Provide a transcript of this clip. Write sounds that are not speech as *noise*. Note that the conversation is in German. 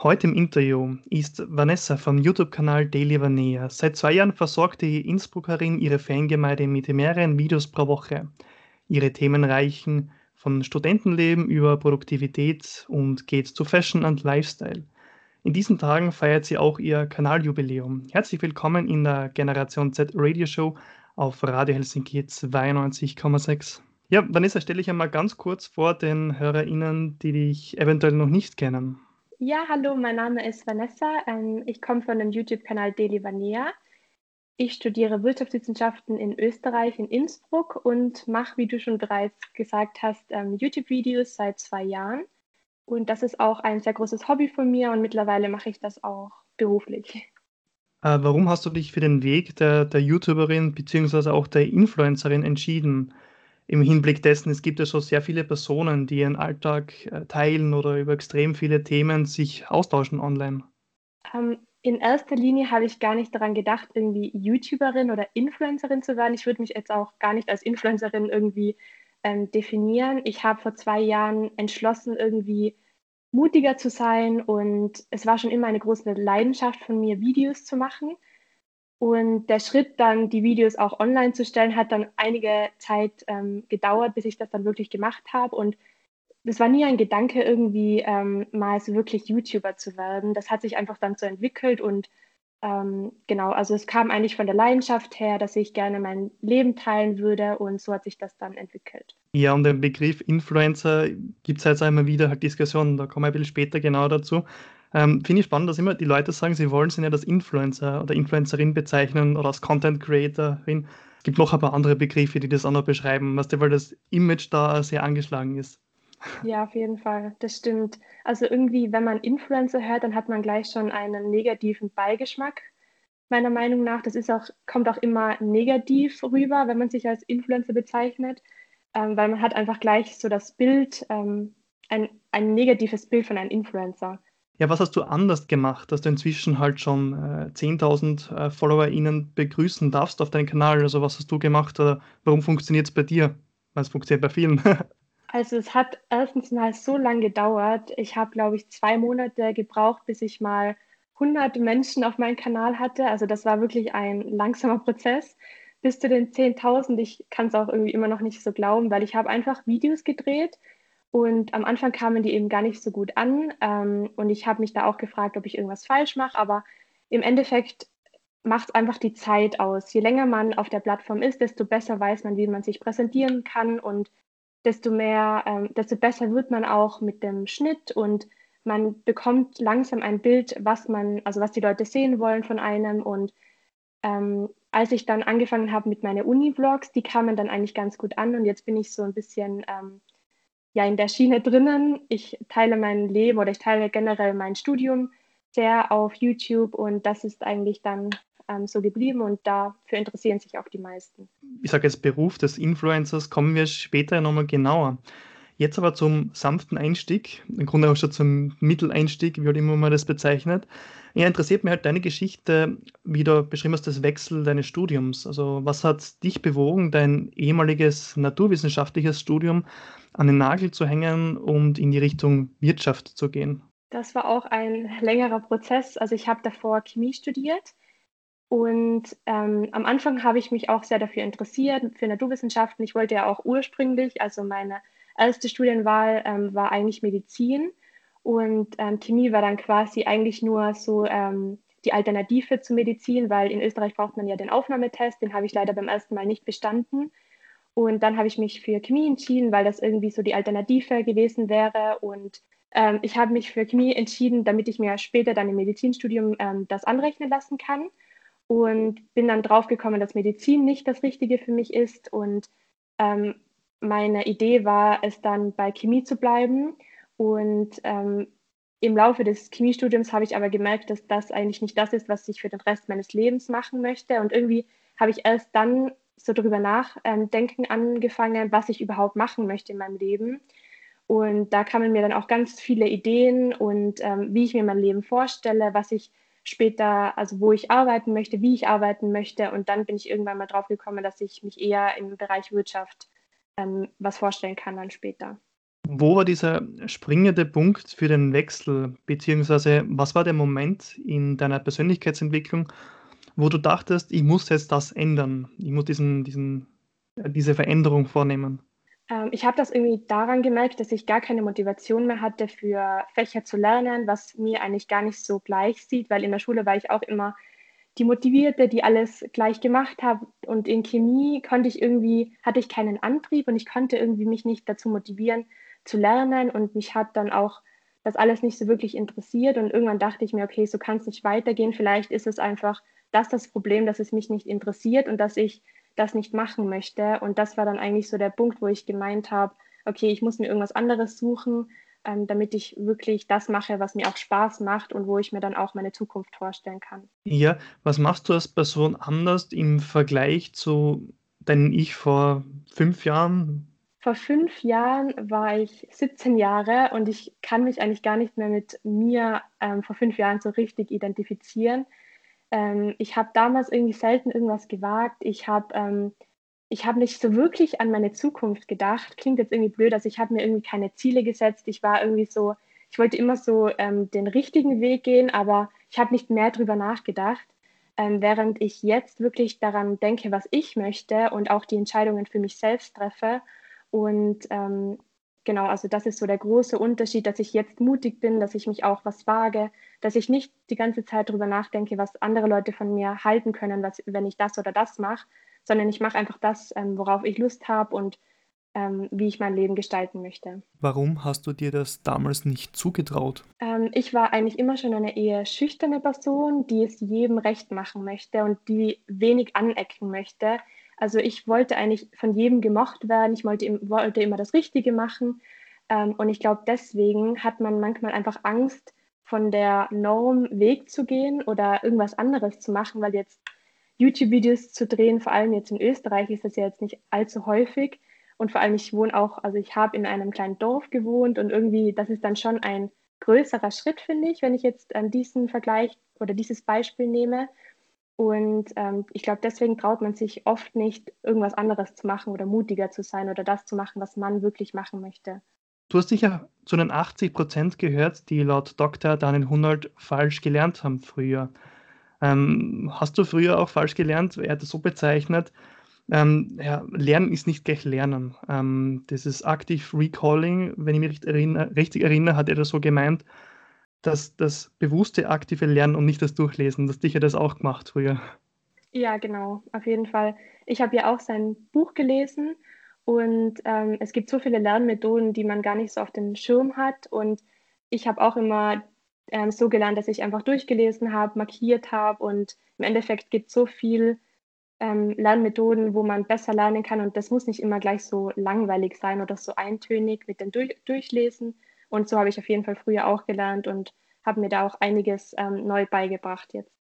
Heute im Interview ist Vanessa vom YouTube-Kanal Daily Vanea. Seit zwei Jahren versorgt die Innsbruckerin ihre Fangemeinde mit mehreren Videos pro Woche. Ihre Themen reichen von Studentenleben über Produktivität und geht zu Fashion und Lifestyle. In diesen Tagen feiert sie auch ihr Kanaljubiläum. Herzlich willkommen in der Generation Z Radio Show auf Radio Helsinki 92,6. Ja, Vanessa, stelle ich einmal ganz kurz vor den HörerInnen, die dich eventuell noch nicht kennen. Ja, hallo, mein Name ist Vanessa. Ähm, ich komme von dem YouTube-Kanal Deli Vanea. Ich studiere Wirtschaftswissenschaften in Österreich, in Innsbruck und mache, wie du schon bereits gesagt hast, ähm, YouTube-Videos seit zwei Jahren. Und das ist auch ein sehr großes Hobby von mir und mittlerweile mache ich das auch beruflich. Äh, warum hast du dich für den Weg der, der YouTuberin bzw. auch der Influencerin entschieden? Im Hinblick dessen, es gibt ja schon sehr viele Personen, die ihren Alltag äh, teilen oder über extrem viele Themen sich austauschen online. Ähm, in erster Linie habe ich gar nicht daran gedacht, irgendwie YouTuberin oder Influencerin zu werden. Ich würde mich jetzt auch gar nicht als Influencerin irgendwie ähm, definieren. Ich habe vor zwei Jahren entschlossen, irgendwie mutiger zu sein und es war schon immer eine große Leidenschaft von mir, Videos zu machen. Und der Schritt, dann die Videos auch online zu stellen, hat dann einige Zeit ähm, gedauert, bis ich das dann wirklich gemacht habe. Und das war nie ein Gedanke, irgendwie ähm, mal so wirklich YouTuber zu werden. Das hat sich einfach dann so entwickelt und ähm, genau, also es kam eigentlich von der Leidenschaft her, dass ich gerne mein Leben teilen würde und so hat sich das dann entwickelt. Ja, und den Begriff Influencer gibt es jetzt einmal wieder halt Diskussionen, da kommen wir ein bisschen später genau dazu. Ähm, Finde ich spannend, dass immer die Leute sagen, sie wollen sich nicht als Influencer oder Influencerin bezeichnen oder als Content Creatorin. Es gibt noch ein paar andere Begriffe, die das auch noch beschreiben, was weil das Image da sehr angeschlagen ist. Ja, auf jeden Fall, das stimmt. Also irgendwie, wenn man Influencer hört, dann hat man gleich schon einen negativen Beigeschmack. Meiner Meinung nach, das ist auch, kommt auch immer negativ rüber, wenn man sich als Influencer bezeichnet, ähm, weil man hat einfach gleich so das Bild, ähm, ein, ein negatives Bild von einem Influencer. Ja, was hast du anders gemacht, dass du inzwischen halt schon äh, 10.000 äh, FollowerInnen begrüßen darfst auf deinem Kanal? Also was hast du gemacht oder warum funktioniert es bei dir? Weil es funktioniert bei vielen. *laughs* also es hat erstens mal so lange gedauert. Ich habe, glaube ich, zwei Monate gebraucht, bis ich mal 100 Menschen auf meinem Kanal hatte. Also das war wirklich ein langsamer Prozess. Bis zu den 10.000, ich kann es auch irgendwie immer noch nicht so glauben, weil ich habe einfach Videos gedreht, und am Anfang kamen die eben gar nicht so gut an. Ähm, und ich habe mich da auch gefragt, ob ich irgendwas falsch mache. Aber im Endeffekt macht es einfach die Zeit aus. Je länger man auf der Plattform ist, desto besser weiß man, wie man sich präsentieren kann und desto mehr, ähm, desto besser wird man auch mit dem Schnitt und man bekommt langsam ein Bild, was man, also was die Leute sehen wollen von einem. Und ähm, als ich dann angefangen habe mit meinen Uni-Vlogs, die kamen dann eigentlich ganz gut an und jetzt bin ich so ein bisschen ähm, ja in der Schiene drinnen. Ich teile mein Leben oder ich teile generell mein Studium sehr auf YouTube und das ist eigentlich dann ähm, so geblieben und dafür interessieren sich auch die meisten. Ich sage jetzt Beruf des Influencers, kommen wir später nochmal genauer. Jetzt aber zum sanften Einstieg, im Grunde auch schon zum Mitteleinstieg, wie halt immer man das bezeichnet. Ja, interessiert mich halt deine Geschichte, wie du beschrieben hast, das Wechsel deines Studiums. Also was hat dich bewogen, dein ehemaliges naturwissenschaftliches Studium an den Nagel zu hängen und in die Richtung Wirtschaft zu gehen? Das war auch ein längerer Prozess. Also ich habe davor Chemie studiert und ähm, am Anfang habe ich mich auch sehr dafür interessiert, für Naturwissenschaften. Ich wollte ja auch ursprünglich, also meine erste Studienwahl ähm, war eigentlich Medizin und ähm, Chemie war dann quasi eigentlich nur so ähm, die Alternative zur Medizin, weil in Österreich braucht man ja den Aufnahmetest, den habe ich leider beim ersten Mal nicht bestanden. Und dann habe ich mich für Chemie entschieden, weil das irgendwie so die Alternative gewesen wäre. Und ähm, ich habe mich für Chemie entschieden, damit ich mir später dann im Medizinstudium ähm, das anrechnen lassen kann. Und bin dann draufgekommen, dass Medizin nicht das Richtige für mich ist. Und ähm, meine Idee war es dann bei Chemie zu bleiben. Und ähm, im Laufe des Chemiestudiums habe ich aber gemerkt, dass das eigentlich nicht das ist, was ich für den Rest meines Lebens machen möchte. Und irgendwie habe ich erst dann so darüber nachdenken ähm, angefangen, was ich überhaupt machen möchte in meinem Leben. Und da kamen mir dann auch ganz viele Ideen und ähm, wie ich mir mein Leben vorstelle, was ich später, also wo ich arbeiten möchte, wie ich arbeiten möchte. Und dann bin ich irgendwann mal drauf gekommen, dass ich mich eher im Bereich Wirtschaft ähm, was vorstellen kann dann später. Wo war dieser springende Punkt für den Wechsel, beziehungsweise was war der Moment in deiner Persönlichkeitsentwicklung, wo du dachtest: „Ich muss jetzt das ändern. Ich muss diesen diesen äh, diese Veränderung vornehmen?“ Ähm, ich habe das irgendwie daran gemerkt, dass ich gar keine Motivation mehr hatte, für Fächer zu lernen, was mir eigentlich gar nicht so gleich sieht, weil in der Schule war ich auch immer die Motivierte, die alles gleich gemacht hat. Und in Chemie konnte ich irgendwie, hatte ich keinen Antrieb und ich konnte irgendwie mich nicht dazu motivieren, zu lernen. Und mich hat dann auch das alles nicht so wirklich interessiert. Und irgendwann dachte ich mir, okay, so kann es nicht weitergehen. Vielleicht ist es einfach das das Problem, dass es mich nicht interessiert und dass ich das nicht machen möchte. Und das war dann eigentlich so der Punkt, wo ich gemeint habe, okay, ich muss mir irgendwas anderes suchen, ähm, damit ich wirklich das mache, was mir auch Spaß macht und wo ich mir dann auch meine Zukunft vorstellen kann. Ja, was machst du als Person anders im Vergleich zu deinem Ich vor 5 Jahren? Vor 5 Jahren war ich 17 Jahre und ich kann mich eigentlich gar nicht mehr mit mir ähm, vor 5 Jahren so richtig identifizieren. Ähm, ich habe damals irgendwie selten irgendwas gewagt. Ich habe ähm, ich habe nicht so wirklich an meine Zukunft gedacht. Klingt jetzt irgendwie blöd, also ich habe mir irgendwie keine Ziele gesetzt. Ich war irgendwie so, ich wollte immer so ähm, den richtigen Weg gehen, aber ich habe nicht mehr drüber nachgedacht. Ähm, während ich jetzt wirklich daran denke, was ich möchte und auch die Entscheidungen für mich selbst treffe. Und ähm, genau, also das ist so der große Unterschied, dass ich jetzt mutig bin, dass ich mich auch was wage, dass ich nicht die ganze Zeit darüber nachdenke, was andere Leute von mir halten können, was, wenn ich das oder das mache, sondern ich mache einfach das, ähm, worauf ich Lust habe und ähm, wie ich mein Leben gestalten möchte. Warum hast du dir das damals nicht zugetraut? Ähm, ich war eigentlich immer schon eine eher schüchterne Person, die es jedem recht machen möchte und die wenig anecken möchte. Also ich wollte eigentlich von jedem gemocht werden, ich wollte, wollte immer das Richtige machen. Ähm, und ich glaube, deswegen hat man manchmal einfach Angst, von der Norm wegzugehen oder irgendwas anderes zu machen, weil jetzt YouTube-Videos zu drehen, vor allem jetzt in Österreich ist das ja jetzt nicht allzu häufig. Und vor allem, ich wohne auch, also ich habe in einem kleinen Dorf gewohnt und irgendwie, das ist dann schon ein größerer Schritt, finde ich, wenn ich jetzt an diesen Vergleich oder dieses Beispiel nehme. Und ähm, ich glaube, deswegen traut man sich oft nicht, irgendwas anderes zu machen oder mutiger zu sein oder das zu machen, was man wirklich machen möchte. Du hast sicher zu den 80 Prozent gehört, die laut Dr. Daniel Hunold falsch gelernt haben früher. Ähm, hast du früher auch falsch gelernt? Er hat es so bezeichnet. Ähm, ja, Lernen ist nicht gleich Lernen. Ähm, dieses Active Recalling, wenn ich mich richtig erinnere, richtig erinnere, hat er das so gemeint, dass das bewusste aktive Lernen und nicht das Durchlesen, dass dich ja das auch gemacht früher. Ja, genau, auf jeden Fall. Ich habe ja auch sein Buch gelesen und ähm, es gibt so viele Lernmethoden, die man gar nicht so auf dem Schirm hat. Und ich habe auch immer ähm, so gelernt, dass ich einfach durchgelesen habe, markiert habe und im Endeffekt gibt es so viel ähm, Lernmethoden, wo man besser lernen kann und das muss nicht immer gleich so langweilig sein oder so eintönig mit dem Durch Durchlesen und so habe ich auf jeden Fall früher auch gelernt und habe mir da auch einiges ähm, neu beigebracht jetzt.